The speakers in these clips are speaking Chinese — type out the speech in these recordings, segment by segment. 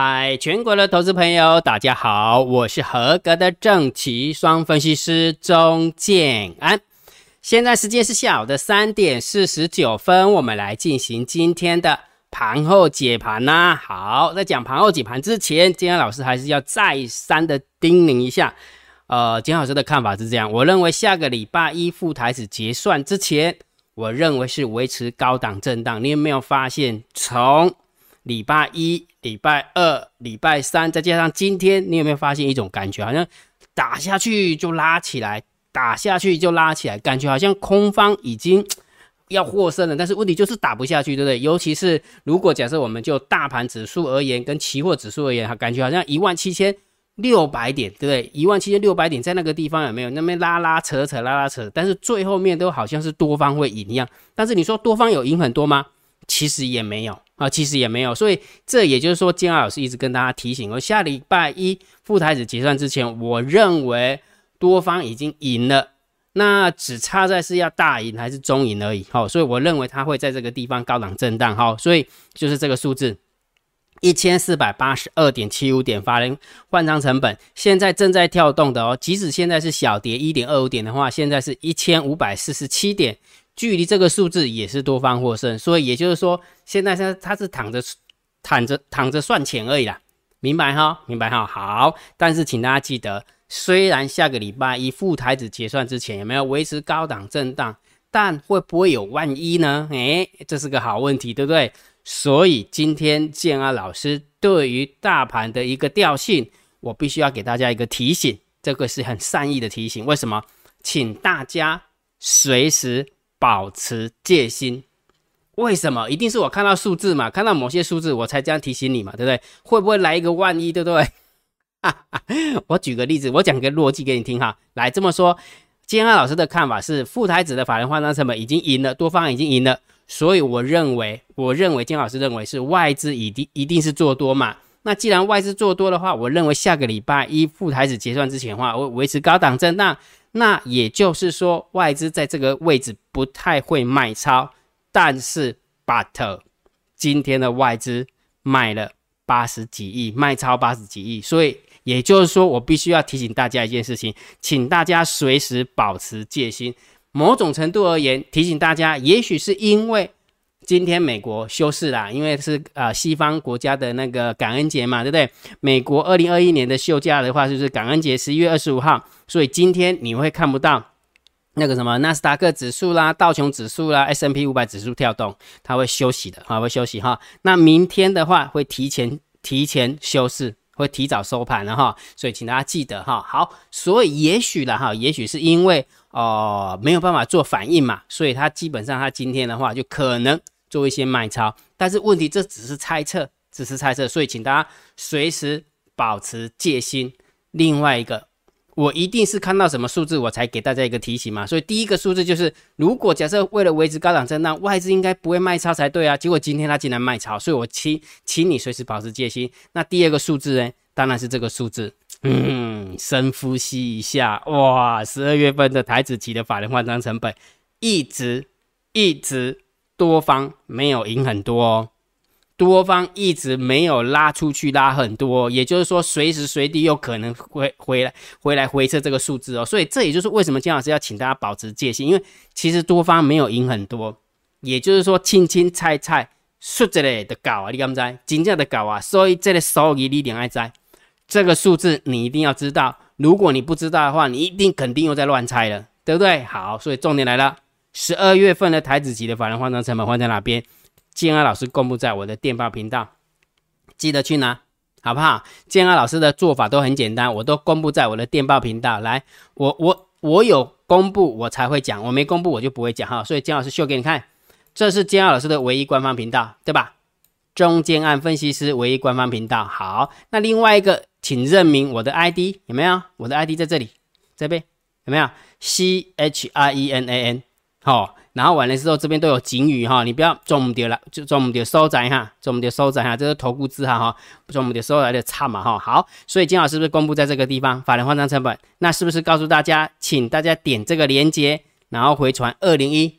嗨，全国的投资朋友，大家好，我是合格的正奇双分析师钟建安。现在时间是下午的三点四十九分，我们来进行今天的盘后解盘呐。好，在讲盘后解盘之前，建安老师还是要再三的叮咛一下。呃，金老师的看法是这样，我认为下个礼拜一副台子结算之前，我认为是维持高档震荡。你有没有发现从？礼拜一、礼拜二、礼拜三，再加上今天，你有没有发现一种感觉，好像打下去就拉起来，打下去就拉起来，感觉好像空方已经 要获胜了，但是问题就是打不下去，对不对？尤其是如果假设我们就大盘指数而言，跟期货指数而言，感觉好像一万七千六百点，对不对？一万七千六百点在那个地方有没有那边拉拉扯扯拉拉扯？但是最后面都好像是多方会赢一样，但是你说多方有赢很多吗？其实也没有。啊，其实也没有，所以这也就是说，金老师一直跟大家提醒，我下礼拜一副台子结算之前，我认为多方已经赢了，那只差在是要大赢还是中赢而已。好，所以我认为它会在这个地方高档震荡。好，所以就是这个数字一千四百八十二点七五点，法人换仓成本现在正在跳动的哦，即使现在是小跌一点二五点的话，现在是一千五百四十七点。距离这个数字也是多方获胜，所以也就是说，现在现在他是躺着躺着躺着算钱而已啦，明白哈？明白哈？好，但是请大家记得，虽然下个礼拜一副台子结算之前有没有维持高档震荡，但会不会有万一呢？诶，这是个好问题，对不对？所以今天建安老师对于大盘的一个调性，我必须要给大家一个提醒，这个是很善意的提醒。为什么？请大家随时。保持戒心，为什么？一定是我看到数字嘛，看到某些数字我才这样提醒你嘛，对不对？会不会来一个万一，对不对？我举个例子，我讲个逻辑给你听哈。来这么说，金安老师的看法是，副台子的法人换仓成本已经赢了，多方已经赢了，所以我认为，我认为金老师认为是外资一定一定是做多嘛。那既然外资做多的话，我认为下个礼拜一副台子结算之前的话，会维持高档震荡。那也就是说，外资在这个位置不太会卖超，但是 but 今天的外资卖了八十几亿，卖超八十几亿，所以也就是说，我必须要提醒大家一件事情，请大家随时保持戒心。某种程度而言，提醒大家，也许是因为。今天美国休市啦，因为是呃西方国家的那个感恩节嘛，对不对？美国二零二一年的休假的话，就是感恩节十一月二十五号，所以今天你会看不到那个什么纳斯达克指数啦、道琼指数啦、S M P 五百指数跳动，它会休息的，哈，会休息哈。那明天的话会提前提前休市，会提早收盘了哈，所以请大家记得哈。好，所以也许了哈，也许是因为哦没有办法做反应嘛，所以它基本上它今天的话就可能。做一些卖超，但是问题这只是猜测，只是猜测，所以请大家随时保持戒心。另外一个，我一定是看到什么数字我才给大家一个提醒嘛。所以第一个数字就是，如果假设为了维持高档震荡，外资应该不会卖超才对啊。结果今天它竟然卖超，所以我请请你随时保持戒心。那第二个数字呢？当然是这个数字。嗯，深呼吸一下，哇，十二月份的台子期的法人换仓成本一直一直。多方没有赢很多哦，多方一直没有拉出去拉很多，也就是说随时随地有可能会回来回来回撤这个数字哦，所以这也就是为什么金老师要请大家保持戒心，因为其实多方没有赢很多，也就是说轻轻猜猜数字嘞的搞啊，你敢不知？真正的搞啊，所以这个收益你一定爱在这个数字你一定要知道，如果你不知道的话，你一定肯定又在乱猜了，对不对？好，所以重点来了。十二月份的台子级的法人换仓成本换在哪边？建安老师公布在我的电报频道，记得去拿，好不好？建安老师的做法都很简单，我都公布在我的电报频道。来，我我我有公布我才会讲，我没公布我就不会讲哈。所以建老师秀给你看，这是建安老师的唯一官方频道，对吧？中建案分析师唯一官方频道。好，那另外一个，请认明我的 ID 有没有？我的 ID 在这里，这边有没有？C H I E N A N。哦，然后完了之后，这边都有警语哈，你不要中掉了，就中掉收窄哈，中掉收窄哈，这是投顾字哈哈，中掉收来的差嘛哈。好，所以金老师是不是公布在这个地方法人换仓成本？那是不是告诉大家，请大家点这个链接，然后回传二零一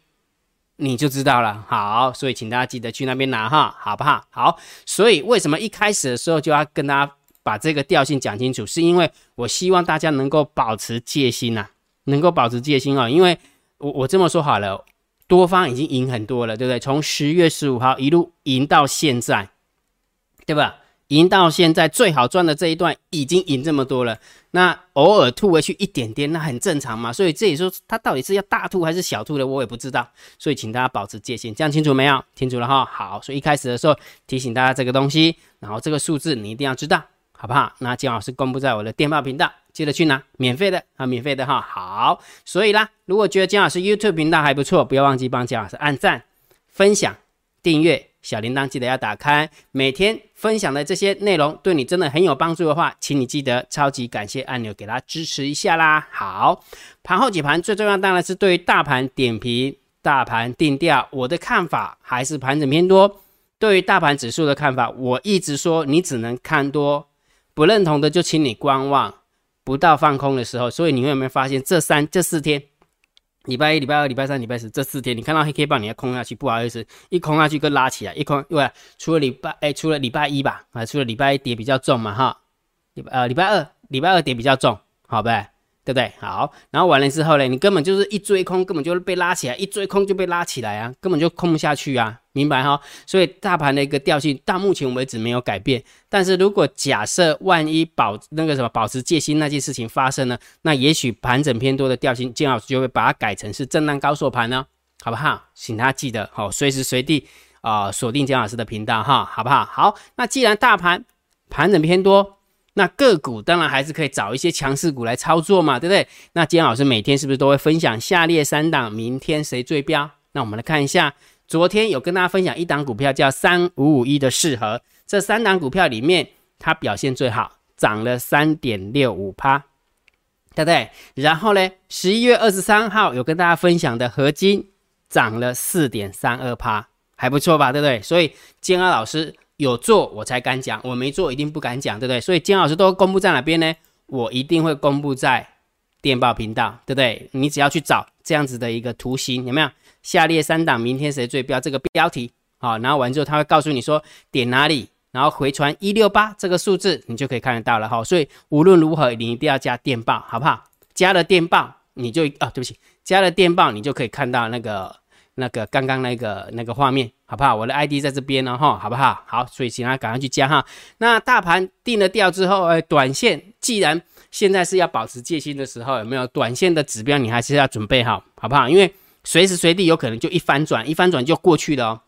你就知道了。好，所以请大家记得去那边拿哈，好不好？好，所以为什么一开始的时候就要跟大家把这个调性讲清楚？是因为我希望大家能够保持戒心呐，能够保持戒心哦。因为我我这么说好了，多方已经赢很多了，对不对？从十月十五号一路赢到现在，对吧？赢到现在最好赚的这一段已经赢这么多了，那偶尔吐回去一点点，那很正常嘛。所以这里说它到底是要大吐还是小吐的，我也不知道。所以请大家保持戒心，这样清楚没有？清楚了哈。好，所以一开始的时候提醒大家这个东西，然后这个数字你一定要知道，好不好？那姜老师公布在我的电报频道，记得去拿，免费的啊，免费的哈。好，所以啦，如果觉得姜老师 YouTube 频道还不错，不要忘记帮姜老师按赞、分享、订阅。小铃铛记得要打开，每天分享的这些内容对你真的很有帮助的话，请你记得超级感谢按钮给它支持一下啦。好，盘后解盘最重要当然是对于大盘点评、大盘定调。我的看法还是盘整偏多。对于大盘指数的看法，我一直说你只能看多，不认同的就请你观望，不到放空的时候。所以你会有没有发现这三这四天？礼拜一、礼拜二、礼拜三、礼拜四这四天，你看到黑 K 棒，你要空下去，不好意思，一空下去跟拉起来，一空，对除了礼拜，哎，除了礼拜一吧，啊，除了礼拜一跌比较重嘛，哈，礼呃，礼拜二，礼拜二跌比较重，好呗。对不对？好，然后完了之后呢，你根本就是一追空，根本就是被拉起来，一追空就被拉起来啊，根本就空不下去啊，明白哈？所以大盘的一个调性到目前为止没有改变。但是如果假设万一保那个什么保持戒心那件事情发生呢，那也许盘整偏多的调性，金老师就会把它改成是震荡高手盘呢，好不好？请他记得好，随时随地啊锁定姜老师的频道哈，好不好？好，那既然大盘盘整偏多。那个股当然还是可以找一些强势股来操作嘛，对不对？那今天老师每天是不是都会分享下列三档，明天谁最标？那我们来看一下，昨天有跟大家分享一档股票叫三五五一的适合，这三档股票里面它表现最好，涨了三点六五趴，对不对？然后呢，十一月二十三号有跟大家分享的合金涨了四点三二趴，还不错吧，对不对？所以金安老师。有做我才敢讲，我没做一定不敢讲，对不对？所以金老师都公布在哪边呢？我一定会公布在电报频道，对不对？你只要去找这样子的一个图形，有没有？下列三档明天谁最标？这个标题好，然后完之后他会告诉你说点哪里，然后回传一六八这个数字，你就可以看得到了哈。所以无论如何，你一定要加电报，好不好？加了电报，你就啊，对不起，加了电报，你就可以看到那个。那个刚刚那个那个画面，好不好？我的 ID 在这边呢，哈，好不好？好，所以请大家赶快去加哈。那大盘定了调之后，哎，短线既然现在是要保持戒心的时候，有没有短线的指标？你还是要准备好，好不好？因为随时随地有可能就一翻转，一翻转就过去了哦，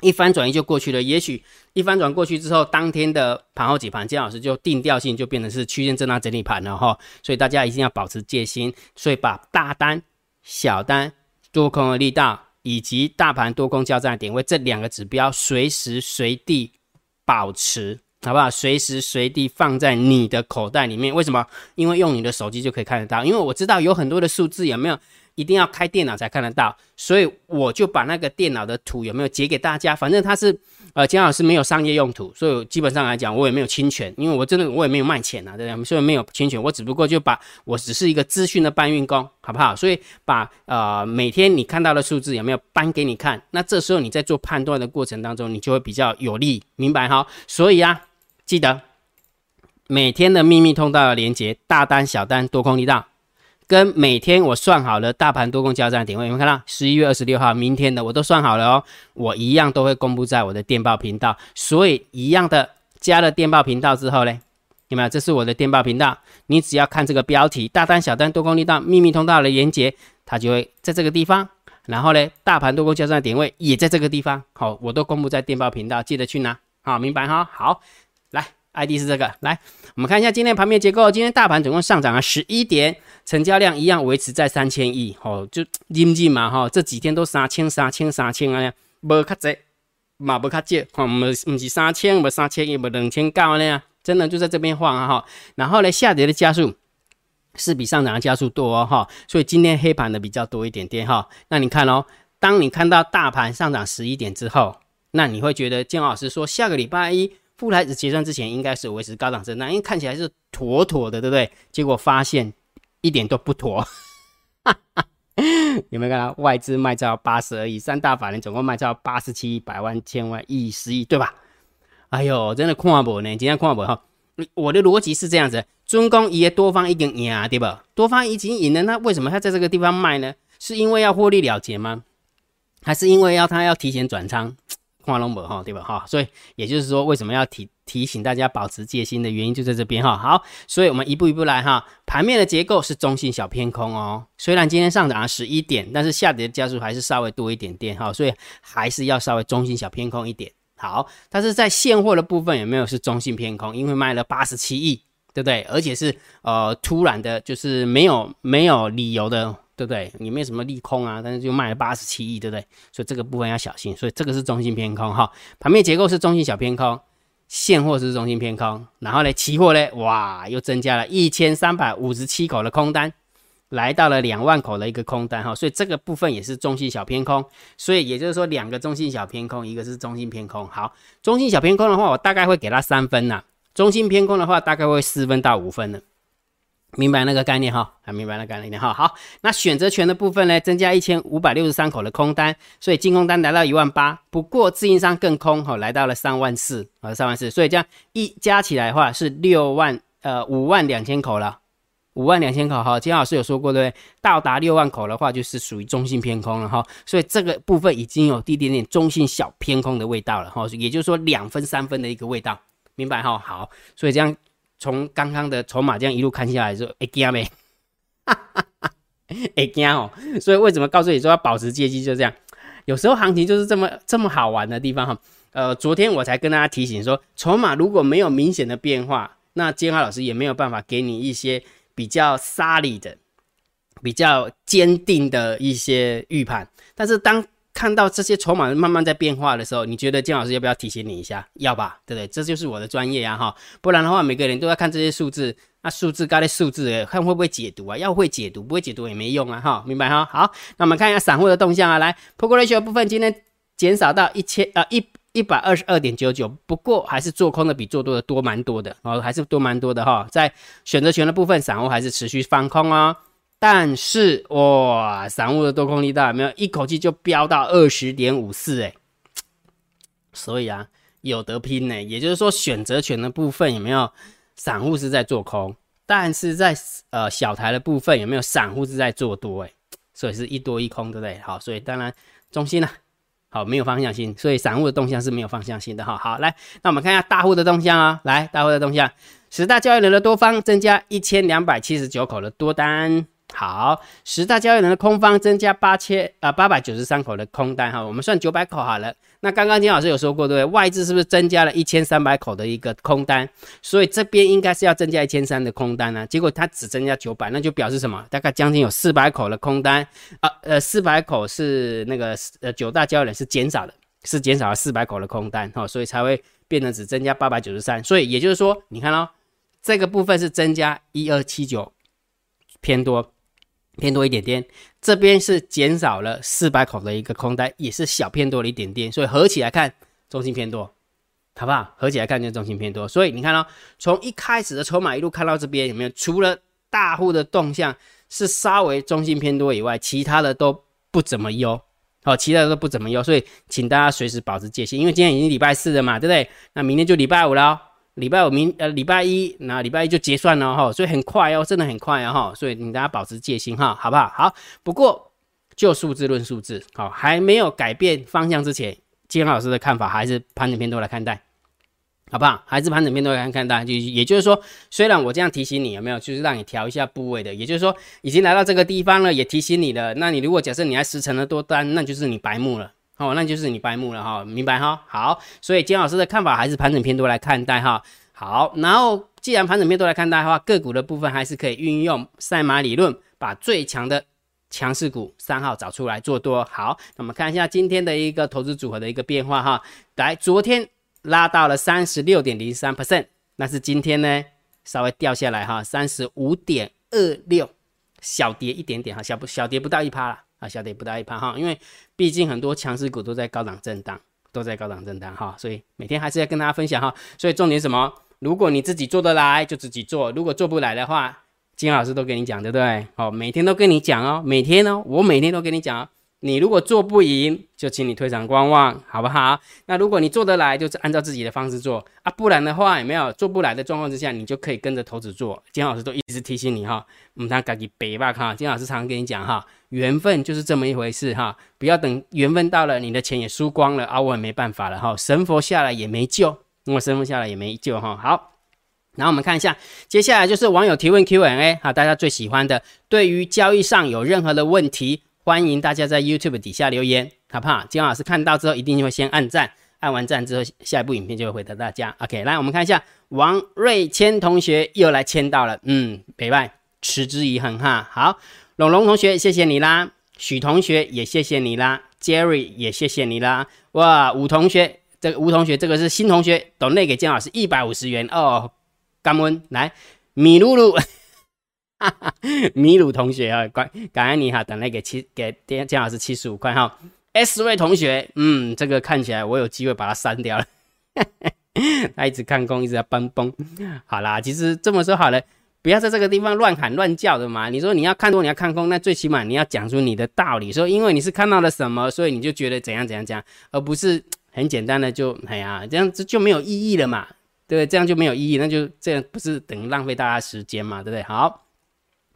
一翻转就过去了。也许一翻转过去之后，当天的盘后几盘，姜老师就定调性就变成是区间震荡整理盘了哈。所以大家一定要保持戒心，所以把大单、小单、多空的力道。以及大盘多空交战点位这两个指标，随时随地保持，好不好？随时随地放在你的口袋里面。为什么？因为用你的手机就可以看得到。因为我知道有很多的数字有没有？一定要开电脑才看得到，所以我就把那个电脑的图有没有截给大家？反正它是呃姜老师没有商业用途，所以基本上来讲我也没有侵权，因为我真的我也没有卖钱啊，对不对？所以没有侵权，我只不过就把我只是一个资讯的搬运工，好不好？所以把呃每天你看到的数字有没有搬给你看？那这时候你在做判断的过程当中，你就会比较有利，明白哈？所以啊，记得每天的秘密通道的连接，大单、小单、多空力道。跟每天我算好了大盘多空交战点位，有没有看到？十一月二十六号，明天的我都算好了哦，我一样都会公布在我的电报频道。所以一样的加了电报频道之后呢，有没有？这是我的电报频道，你只要看这个标题，大单、小单、多空力道、秘密通道的连接，它就会在这个地方。然后呢，大盘多空交战点位也在这个地方，好，我都公布在电报频道，记得去拿，好，明白哈？好，来。ID 是这个，来，我们看一下今天盘面结构。今天大盘总共上涨了十一点，成交量一样维持在三千亿，吼，就阴进嘛，哈，这几天都三千、三千、三千啊，无较济，嘛无较少，哈，唔唔是三千，唔三千，也唔两千高呢，真的就在这边晃啊，哈。然后呢，下跌的加速是比上涨的加速多哦，哈，所以今天黑盘的比较多一点点，哈。那你看哦，当你看到大盘上涨十一点之后，那你会觉得建老师说下个礼拜一。富莱子结算之前应该是维持高档震荡，因为看起来是妥妥的，对不对？结果发现一点都不妥，有没有看到外资卖超八十二亿，三大法人总共卖超八十七、百万、千万、亿、十亿，对吧？哎呦，真的看不呢，今天看不哈。我的逻辑是这样子：中公也多方已经赢，对吧？多方已经赢了，那为什么他在这个地方卖呢？是因为要获利了结吗？还是因为要他要提前转仓？看龙博哈，对吧？哈，所以也就是说，为什么要提提醒大家保持戒心的原因就在这边哈。好，所以我们一步一步来哈。盘面的结构是中性小偏空哦，虽然今天上涨了十一点，但是下跌的加速还是稍微多一点点哈，所以还是要稍微中性小偏空一点。好，但是在现货的部分有没有是中性偏空？因为卖了八十七亿，对不对？而且是呃突然的，就是没有没有理由的。对不对？也没有什么利空啊，但是就卖了八十七亿，对不对？所以这个部分要小心。所以这个是中性偏空哈，盘面结构是中性小偏空，现货是中性偏空，然后呢，期货呢，哇，又增加了一千三百五十七口的空单，来到了两万口的一个空单哈，所以这个部分也是中性小偏空。所以也就是说，两个中性小偏空，一个是中性偏空。好，中性小偏空的话，我大概会给它三分呐；中性偏空的话，大概会四分到五分的。明白那个概念哈，还明白那个概念哈。好，那选择权的部分呢，增加一千五百六十三口的空单，所以净空单来到一万八。不过自营商更空哈，来到了三万四啊，三万四。所以这样一加起来的话是六万呃五万两千口了，五万两千口哈。金老师有说过对不对？到达六万口的话，就是属于中性偏空了哈。所以这个部分已经有一点点中性小偏空的味道了哈，也就是说两分三分的一个味道，明白哈？好，所以这样。从刚刚的筹码这样一路看下来，说哎惊没？哎惊哦！所以为什么告诉你说要保持戒心？就这样，有时候行情就是这么这么好玩的地方哈。呃，昨天我才跟大家提醒说，筹码如果没有明显的变化，那金华老师也没有办法给你一些比较沙利的、比较坚定的一些预判。但是当看到这些筹码慢慢在变化的时候，你觉得金老师要不要提醒你一下？要吧，对不对？这就是我的专业呀，哈。不然的话，每个人都要看这些数字，那数字高的数字，看会不会解读啊？要会解读，不会解读也没用啊，哈，明白哈？好，那我们看一下散户的动向啊，来 p o k ratio 部分今天减少到一千呃一一百二十二点九九，不过还是做空的比做多的多蛮多的哦，还是多蛮多的哈。在选择权的部分，散户还是持续放空哦。但是哇，散户的多空力大，没有一口气就飙到二十点五四哎，所以啊，有得拼呢。也就是说，选择权的部分有没有散户是在做空，但是在呃小台的部分有没有散户是在做多哎，所以是一多一空，对不对？好，所以当然中心呢，好没有方向性，所以散户的动向是没有方向性的哈。好，来，那我们看一下大户的动向啊，来，大户的动向，十大交易人的多方增加一千两百七十九口的多单。好，十大交易人的空方增加八千啊八百九十三口的空单哈，我们算九百口好了。那刚刚金老师有说过对不对？外资是不是增加了一千三百口的一个空单？所以这边应该是要增加一千三的空单呢。结果它只增加九百，那就表示什么？大概将近有四百口的空单啊，呃，四百口是那个呃九大交易人是减少的，是减少了四百口的空单哈，所以才会变成只增加八百九十三。所以也就是说，你看哦，这个部分是增加一二七九偏多。偏多一点点，这边是减少了四百口的一个空单，也是小偏多了一点点，所以合起来看中心偏多，好不好？合起来看就中心偏多，所以你看哦，从一开始的筹码一路看到这边有没有？除了大户的动向是稍微中心偏多以外，其他的都不怎么优，好，其他的都不怎么优，所以请大家随时保持戒心，因为今天已经礼拜四了嘛，对不对？那明天就礼拜五了。礼拜五明呃礼拜一那礼拜一就结算了哈，所以很快哦，真的很快啊哈，所以你大家保持戒心哈，好不好？好，不过就数字论数字，好，还没有改变方向之前，金老师的看法还是盘整偏多来看待，好不好？还是盘整偏多来看待，就也就是说，虽然我这样提醒你有没有，就是让你调一下部位的，也就是说已经来到这个地方了，也提醒你了。那你如果假设你还十成的多单，那就是你白目了。哦，那就是你白目了哈，明白哈？好，所以金老师的看法还是盘整偏多来看待哈。好，然后既然盘整偏多来看待的话，个股的部分还是可以运用赛马理论，把最强的强势股三号找出来做多。好，那我们看一下今天的一个投资组合的一个变化哈。来，昨天拉到了三十六点零三 percent，那是今天呢稍微掉下来哈，三十五点二六，小跌一点点哈，小不小跌不到一趴了。啊，下跌不大一怕哈，因为毕竟很多强势股都在高档震荡，都在高档震荡哈，所以每天还是要跟大家分享哈。所以重点什么？如果你自己做得来，就自己做；如果做不来的话，金老师都跟你讲，对不对？好，每天都跟你讲哦，每天哦，我每天都跟你讲。你如果做不赢，就请你退场观望，好不好？那如果你做得来，就是按照自己的方式做啊，不然的话，有没有做不来的状况之下，你就可以跟着投资做。金老师都一直提醒你哈，我们他赶紧背吧哈。金老师常常跟你讲哈，缘分就是这么一回事哈，不要等缘分到了，你的钱也输光了啊，我也没办法了哈，神佛下来也没救，我神佛下来也没救哈。好。然后我们看一下，接下来就是网友提问 Q&A 哈，大家最喜欢的。对于交易上有任何的问题，欢迎大家在 YouTube 底下留言，好不好？金老师看到之后一定会先按赞，按完赞之后，下一部影片就会回答大家。OK，来我们看一下，王瑞谦同学又来签到了，嗯，北外持之以恒哈。好，龙龙同学谢谢你啦，许同学也谢谢你啦，Jerry 也谢谢你啦，哇，吴同学，这个吴同学这个是新同学，懂内给金老师一百五十元哦。感恩来，米露露，哈 哈米鲁同学啊，感感恩你哈，等来给七给姜老师七十五块哈。S 位同学，嗯，这个看起来我有机会把它删掉了，他一直看空，一直在崩崩。好啦，其实这么说好了，不要在这个地方乱喊乱叫的嘛。你说你要看多，你要看空，那最起码你要讲出你的道理，说因为你是看到了什么，所以你就觉得怎样怎样怎样，而不是很简单的就哎呀，这样子就没有意义了嘛。对，这样就没有意义，那就这样不是等于浪费大家时间嘛，对不对？好，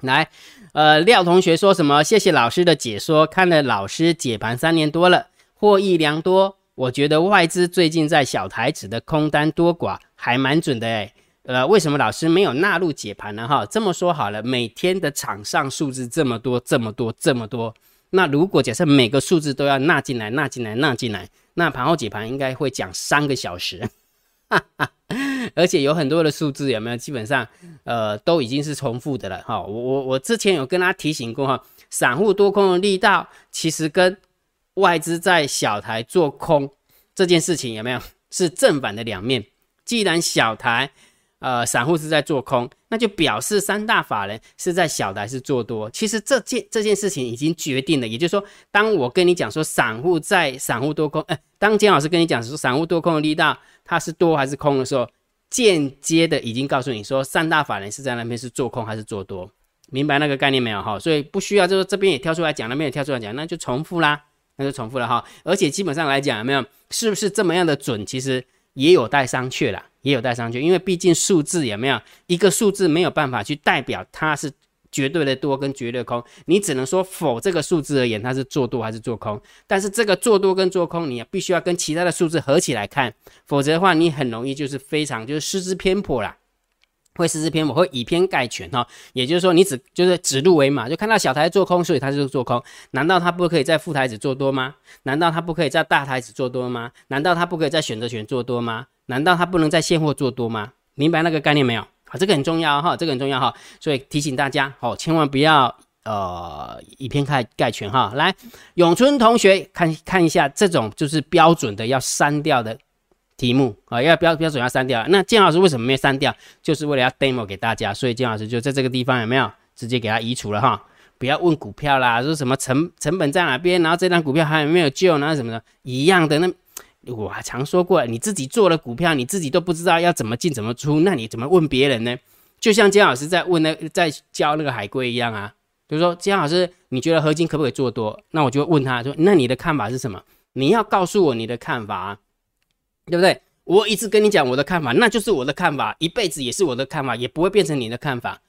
来，呃，廖同学说什么？谢谢老师的解说，看了老师解盘三年多了，获益良多。我觉得外资最近在小台子的空单多寡还蛮准的诶。呃，为什么老师没有纳入解盘呢？哈，这么说好了，每天的场上数字这么多，这么多，这么多，那如果假设每个数字都要纳进来，纳进来，纳进来，那盘后解盘应该会讲三个小时。哈哈，而且有很多的数字有没有？基本上，呃，都已经是重复的了哈。我我我之前有跟他提醒过哈，散户多空的力道其实跟外资在小台做空这件事情有没有是正反的两面？既然小台呃散户是在做空，那就表示三大法人是在小台是做多。其实这件这件事情已经决定了，也就是说，当我跟你讲说散户在散户多空，哎，当金老师跟你讲说散户多空的力道。它是多还是空的时候，间接的已经告诉你说，三大法人是在那边是做空还是做多，明白那个概念没有哈？所以不需要就是这边也跳出来讲，那边也跳出来讲，那就重复啦，那就重复了哈。而且基本上来讲，有没有是不是这么样的准？其实也有待商榷啦，也有待商榷，因为毕竟数字有没有一个数字没有办法去代表它是。绝对的多跟绝对空，你只能说否这个数字而言，它是做多还是做空。但是这个做多跟做空，你必须要跟其他的数字合起来看，否则的话，你很容易就是非常就是失之偏颇啦，会失之偏颇，会以偏概全哈。也就是说，你只就是指鹿为马，就看到小台做空，所以它就是做空。难道它不可以在副台子做多吗？难道它不可以在大台子做多吗？难道它不可以在选择权做多吗？难道它不能在现货做多吗？明白那个概念没有？啊，这个很重要哈，这个很重要哈，所以提醒大家，哦，千万不要呃以偏概概全哈。来，永春同学看看一下这种就是标准的要删掉的题目啊，要标标准要删掉。那建老师为什么没删掉？就是为了要 demo 给大家，所以建老师就在这个地方有没有直接给他移除了哈？不要问股票啦，说什么成成本在哪边，然后这张股票还有没有救呢？什么的，一样的那。我还常说过，你自己做了股票，你自己都不知道要怎么进怎么出，那你怎么问别人呢？就像姜老师在问那在教那个海龟一样啊。比如说姜老师，你觉得合金可不可以做多？那我就问他说，那你的看法是什么？你要告诉我你的看法，啊对不对？我一直跟你讲我的看法，那就是我的看法，一辈子也是我的看法，也不会变成你的看法。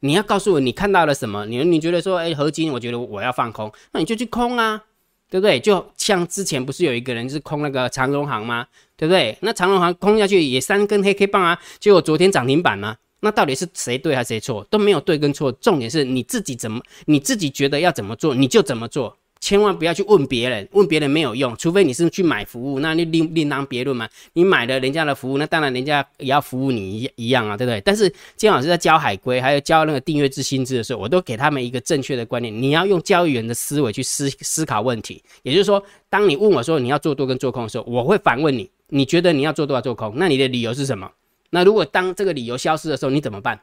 你要告诉我你看到了什么？你你觉得说，哎，合金，我觉得我要放空，那你就去空啊。对不对？就像之前不是有一个人是空那个长荣行吗？对不对？那长荣行空下去也三根黑 K 棒啊，结果昨天涨停板嘛。那到底是谁对还是谁错？都没有对跟错，重点是你自己怎么，你自己觉得要怎么做，你就怎么做。千万不要去问别人，问别人没有用，除非你是去买服务，那你另另当别论嘛。你买了人家的服务，那当然人家也要服务你一一样啊，对不对？但是金老师在教海龟，还有教那个订阅制薪资的时候，我都给他们一个正确的观念，你要用交易员的思维去思思考问题。也就是说，当你问我说你要做多跟做空的时候，我会反问你，你觉得你要做多要做空？那你的理由是什么？那如果当这个理由消失的时候，你怎么办？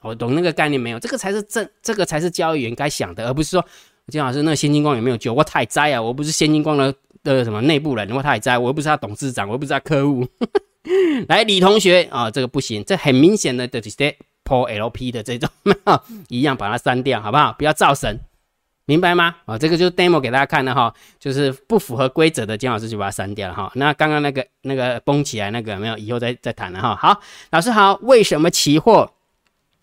我懂那个概念没有？这个才是正，这个才是交易员该想的，而不是说。金老师，那个先进光有没有救？我太栽啊！我不是先进光的的什么内部人，我太栽，我又不是他董事长，我又不是他客户。来，李同学啊，这个不行，这很明显的就是破 LP 的这种，一样把它删掉，好不好？不要造神，明白吗？啊，这个就是 demo 给大家看的哈，就是不符合规则的，金老师就把它删掉了哈。那刚刚那个那个崩起来那个没有，以后再再谈了哈。好，老师好，为什么期货？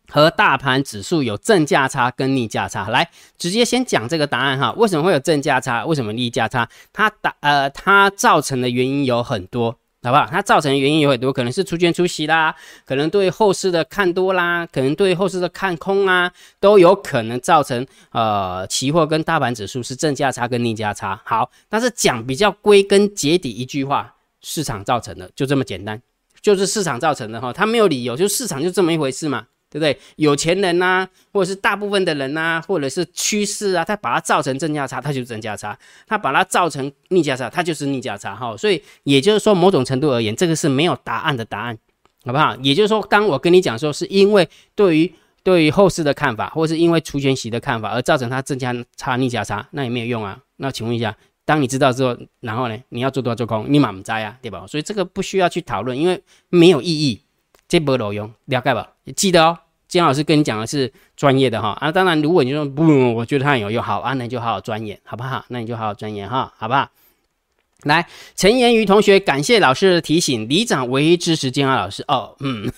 和大盘指数有正价差跟逆价差，来直接先讲这个答案哈。为什么会有正价差？为什么逆价差？它打呃，它造成的原因有很多，好不好？它造成的原因有很多，可能是出券出息啦，可能对后市的看多啦，可能对后市的看空啊，都有可能造成呃，期货跟大盘指数是正价差跟逆价差。好，但是讲比较归根结底一句话，市场造成的，就这么简单，就是市场造成的哈，它没有理由，就市场就这么一回事嘛。对不对？有钱人呐，或者是大部分的人呐，或者是趋势啊，他把它造成正价差，它就是正价差；他把它造成逆价差，它就是逆价差。哈，所以也就是说，某种程度而言，这个是没有答案的答案，好不好？也就是说，当我跟你讲说，是因为对于对于后市的看法，或是因为除权息的看法而造成它正价差、逆价差，那也没有用啊。那请问一下，当你知道之后，然后呢，你要做多做空，你满不在啊，对吧？所以这个不需要去讨论，因为没有意义，这波有用，了解吧？记得哦。金老师跟你讲的是专业的哈啊，当然如果你说不，我觉得它有用，好啊，那你就好好钻研，好不好？那你就好好钻研哈，好不好？来，陈言瑜同学，感谢老师的提醒，李长唯一支持金老师哦，嗯，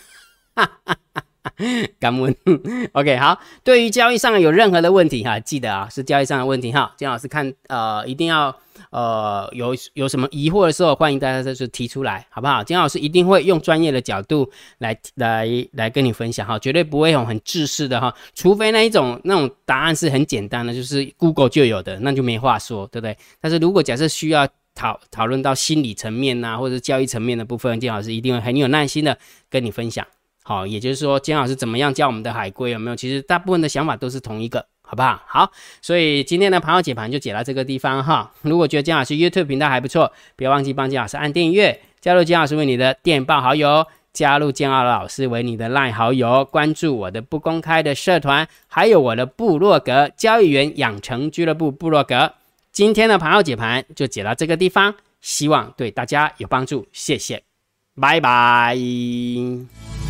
哈哈哈。敢问，OK，好。对于交易上有任何的问题哈，记得啊，是交易上的问题哈。金老师看，呃，一定要，呃，有有什么疑惑的时候，欢迎大家就是提出来，好不好？金老师一定会用专业的角度来来来跟你分享哈，绝对不会用很制式的哈，除非那一种那种答案是很简单的，就是 Google 就有的，那就没话说，对不对？但是如果假设需要讨讨论到心理层面呐，或者是交易层面的部分，金老师一定会很有耐心的跟你分享。好，也就是说，姜老师怎么样教我们的海龟有没有？其实大部分的想法都是同一个，好不好？好，所以今天的盘后解盘就解到这个地方哈。如果觉得姜老师 YouTube 频道还不错，不要忘记帮姜老师按订阅，加入姜老师为你的电报好友，加入姜老师为你的 LINE 好友，关注我的不公开的社团，还有我的部落格交易员养成俱乐部部落格。今天的盘后解盘就解到这个地方，希望对大家有帮助，谢谢，拜拜。